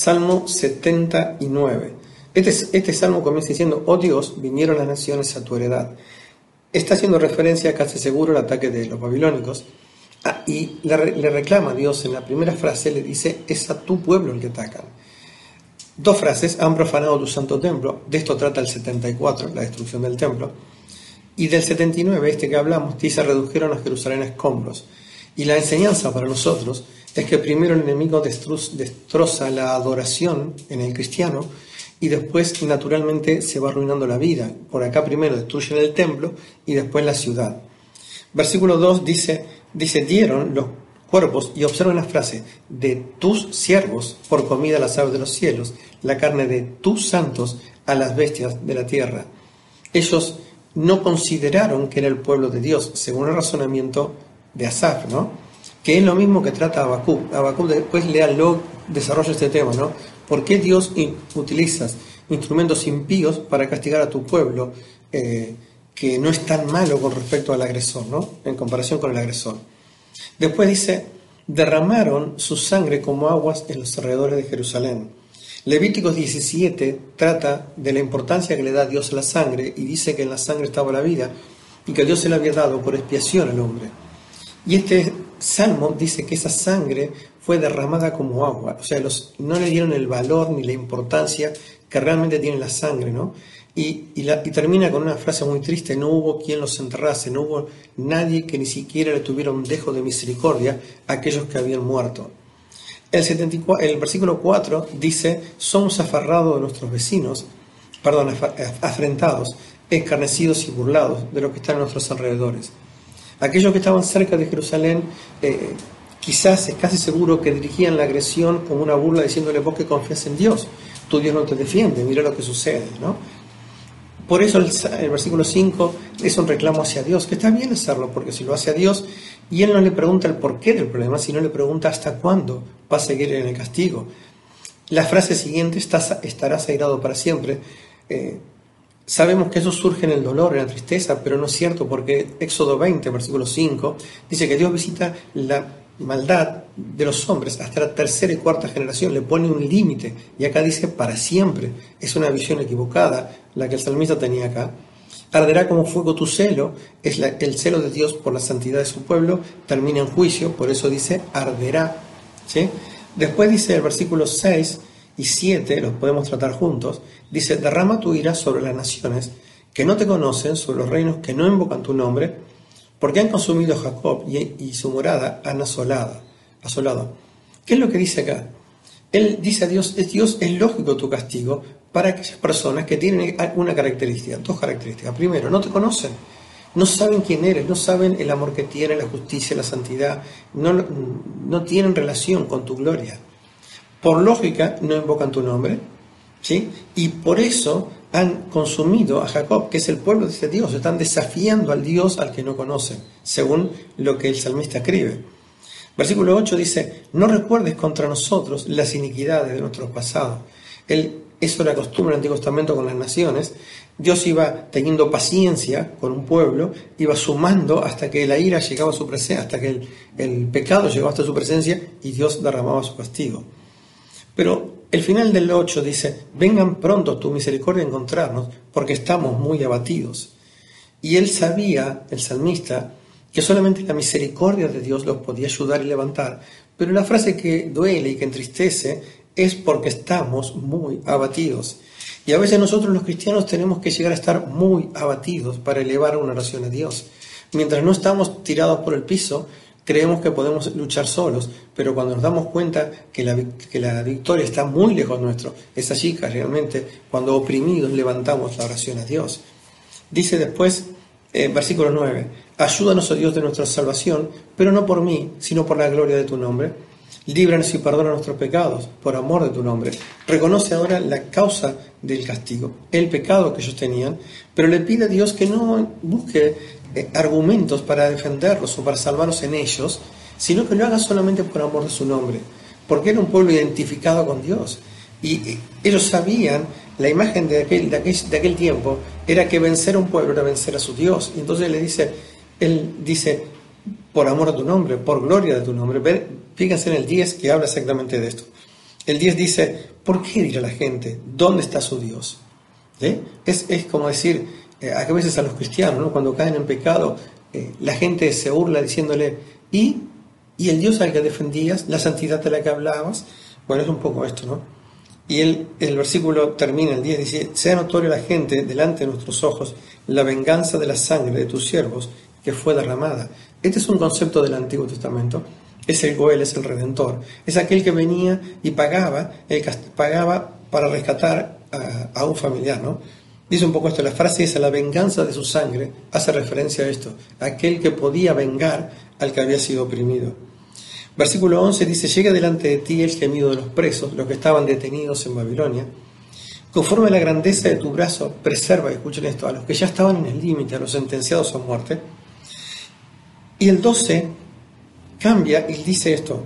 Salmo 79. Este, este salmo comienza diciendo, oh Dios, vinieron las naciones a tu heredad. Está haciendo referencia casi seguro al ataque de los babilónicos. Ah, y le, reclama a Dios en la primera frase, le dice, es a tu pueblo el que atacan. Dos frases, han profanado tu santo templo, de esto trata el 74, la destrucción del templo. Y del 79, este que hablamos, dice, redujeron a Jerusalén a escombros. Y la enseñanza para nosotros es que primero el enemigo destroza la adoración en el cristiano y después naturalmente se va arruinando la vida. Por acá primero destruyen el templo y después la ciudad. Versículo 2 dice, dice, dieron los cuerpos, y observen la frase, de tus siervos por comida a las aves de los cielos, la carne de tus santos a las bestias de la tierra. Ellos no consideraron que era el pueblo de Dios, según el razonamiento de Asaf, ¿no? Que es lo mismo que trata Habacuc. Habacuc después luego desarrolla este tema, ¿no? ¿Por qué Dios utilizas instrumentos impíos para castigar a tu pueblo eh, que no es tan malo con respecto al agresor, ¿no? En comparación con el agresor. Después dice, derramaron su sangre como aguas en los alrededores de Jerusalén. Levíticos 17 trata de la importancia que le da Dios a la sangre y dice que en la sangre estaba la vida y que Dios se la había dado por expiación al hombre. Y este salmo dice que esa sangre fue derramada como agua, o sea, no le dieron el valor ni la importancia que realmente tiene la sangre, ¿no? Y, termina con una frase muy triste, no hubo quien los enterrase, no hubo nadie que ni siquiera le tuviera un dejo de misericordia a aquellos que habían muerto. El, 74, el versículo 4 dice, somos aferrados de nuestros vecinos, perdón, afrentados, escarnecidos y burlados de lo que está en nuestros alrededores. Aquellos que estaban cerca de Jerusalén, eh, quizás es casi seguro que dirigían la agresión como una burla diciéndole vos que confías en Dios, tu Dios no te defiende, mira lo que sucede, ¿no? Por eso el, versículo 5 es un reclamo hacia Dios, que está bien hacerlo, porque si lo hace a Dios, y Él no le pregunta el porqué del problema, sino le pregunta hasta cuándo va a seguir en el castigo. La frase siguiente, estás, estarás airado para siempre, eh, Sabemos que eso surge en el dolor, en la tristeza, pero no es cierto porque Éxodo 20, versículo 5, dice que Dios visita la maldad de los hombres hasta la tercera y cuarta generación, le pone un límite y acá dice para siempre. Es una visión equivocada la que el salmista tenía acá. Arderá como fuego tu celo, es el celo de Dios por la santidad de su pueblo, termina en juicio, por eso dice arderá. ¿sí? Después dice el versículo 6, y 7, los podemos tratar juntos, dice, derrama tu ira sobre las naciones que no te conocen, sobre los reinos que no invocan tu nombre, porque han consumido Jacob y, su morada han asolado, asolado. ¿Qué es lo que dice acá? Él dice a Dios, es Dios, es lógico tu castigo para aquellas personas que tienen una característica, dos características. Primero, no te conocen, no saben quién eres, no saben el amor que tiene, la justicia, la santidad, no tienen relación con tu gloria por lógica no invocan tu nombre, ¿sí? Y por eso han consumido a Jacob, que es el pueblo de ese Dios, están desafiando al Dios al que no conocen, según lo que el salmista escribe. Versículo 8 dice, no recuerdes contra nosotros las iniquidades de nuestros pasados. Él, eso era costumbre en el Antiguo Testamento con las naciones. Dios iba teniendo paciencia con un pueblo, iba sumando hasta que la ira llegaba a su presencia, hasta que el, el pecado llegó hasta su presencia y Dios derramaba su castigo. Pero el final del 8 dice, vengan pronto tu misericordia a encontrarnos, porque estamos muy abatidos. Y él sabía, el salmista, que solamente la misericordia de Dios los podía ayudar y levantar. Pero la frase que duele y que entristece es porque estamos muy abatidos. Y a veces nosotros los cristianos tenemos que llegar a estar muy abatidos para elevar una oración a Dios. Mientras no estamos tirados por el piso, creemos que podemos luchar solos, pero cuando nos damos cuenta que la, que la victoria está muy lejos nuestro, es allí que realmente cuando oprimidos levantamos la oración a Dios. Dice después, eh, versículo 9, ayúdanos, oh Dios, de nuestra salvación, pero no por mí, sino por la gloria de tu nombre. Líbranos y perdona nuestros pecados, por amor de tu nombre. Reconoce ahora la causa del castigo, el pecado que ellos tenían, pero le pide a Dios que no busque eh, argumentos para defenderlos o para salvarlos en ellos, sino que lo haga solamente por amor de su nombre, porque era un pueblo identificado con Dios. Y ellos sabían, la imagen de aquel, de aquel, tiempo era que vencer a un pueblo era vencer a su Dios. Y entonces le dice, él dice, por amor a tu nombre, por gloria de tu nombre. Fíjense en el 10 que habla exactamente de esto. El 10 dice, ¿por qué dirá la gente? ¿Dónde está su Dios? ¿Eh? Es, como decir, eh, a veces a los cristianos, cuando caen en pecado, eh, la gente se burla diciéndole, ¿y, ¿y el Dios al que defendías? ¿La santidad de la que hablabas? Bueno, es un poco esto, ¿no? Y el, el versículo termina, el 10 dice, sea notorio a la gente delante de nuestros ojos la venganza de la sangre de tus siervos que fue derramada. Este es un concepto del Antiguo Testamento. Es el Goel, es el Redentor. Es aquel que venía y pagaba, pagaba para rescatar a, un familiar, ¿no? Dice un poco esto, la frase es la venganza de su sangre, hace referencia a esto, aquel que podía vengar al que había sido oprimido. Versículo 11 dice, llega delante de ti el gemido de los presos, los que estaban detenidos en Babilonia. Conforme a la grandeza de tu brazo, preserva, escuchen esto, a los que ya estaban en el límite, a los sentenciados a muerte. Y el 12 cambia y dice esto,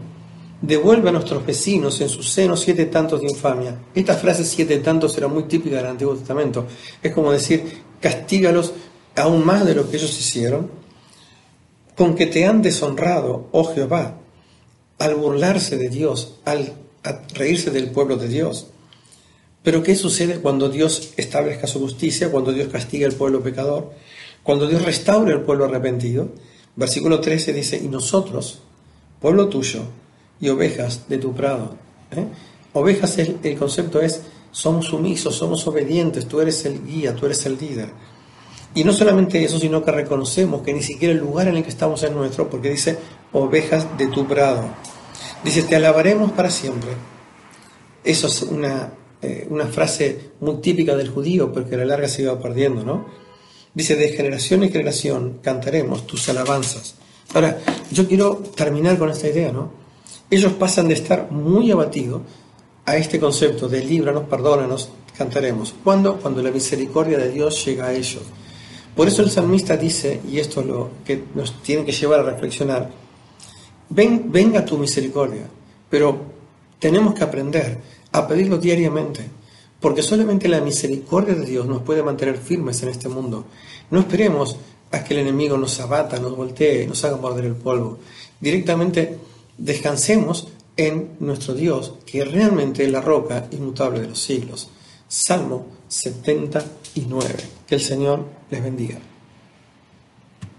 devuelve a nuestros vecinos en su seno siete tantos de infamia. Esta frase siete tantos era muy típica del Antiguo Testamento. Es como decir, castígalos aún más de lo que ellos hicieron, con que te han deshonrado, oh Jehová, al burlarse de Dios, al reírse del pueblo de Dios. Pero ¿qué sucede cuando Dios establezca su justicia, cuando Dios castiga al pueblo pecador, cuando Dios restaure al pueblo arrepentido? Versículo 13 dice, y nosotros, pueblo tuyo, y ovejas de tu prado. ¿eh? Ovejas, el, el concepto es, somos sumisos, somos obedientes, tú eres el guía, tú eres el líder. Y no solamente eso, sino que reconocemos que ni siquiera el lugar en el que estamos es nuestro, porque dice ovejas de tu prado. Dice, te alabaremos para siempre. Eso es una, eh, una frase muy típica del judío, porque a la larga se iba perdiendo, ¿no? Dice, de generación en generación cantaremos tus alabanzas. Ahora, yo quiero terminar con esta idea, ¿no? Ellos pasan de estar muy abatidos a este concepto de líbranos, perdónanos, cantaremos. ¿Cuándo? Cuando la misericordia de Dios llega a ellos. Por eso el salmista dice, y esto es lo que nos tiene que llevar a reflexionar, Ven, venga tu misericordia, pero tenemos que aprender a pedirlo diariamente, porque solamente la misericordia de Dios nos puede mantener firmes en este mundo. No esperemos a que el enemigo nos abata, nos voltee, nos haga morder el polvo. Directamente descansemos en nuestro Dios, que realmente es la roca inmutable de los siglos. Salmo 79. Que el Señor les bendiga.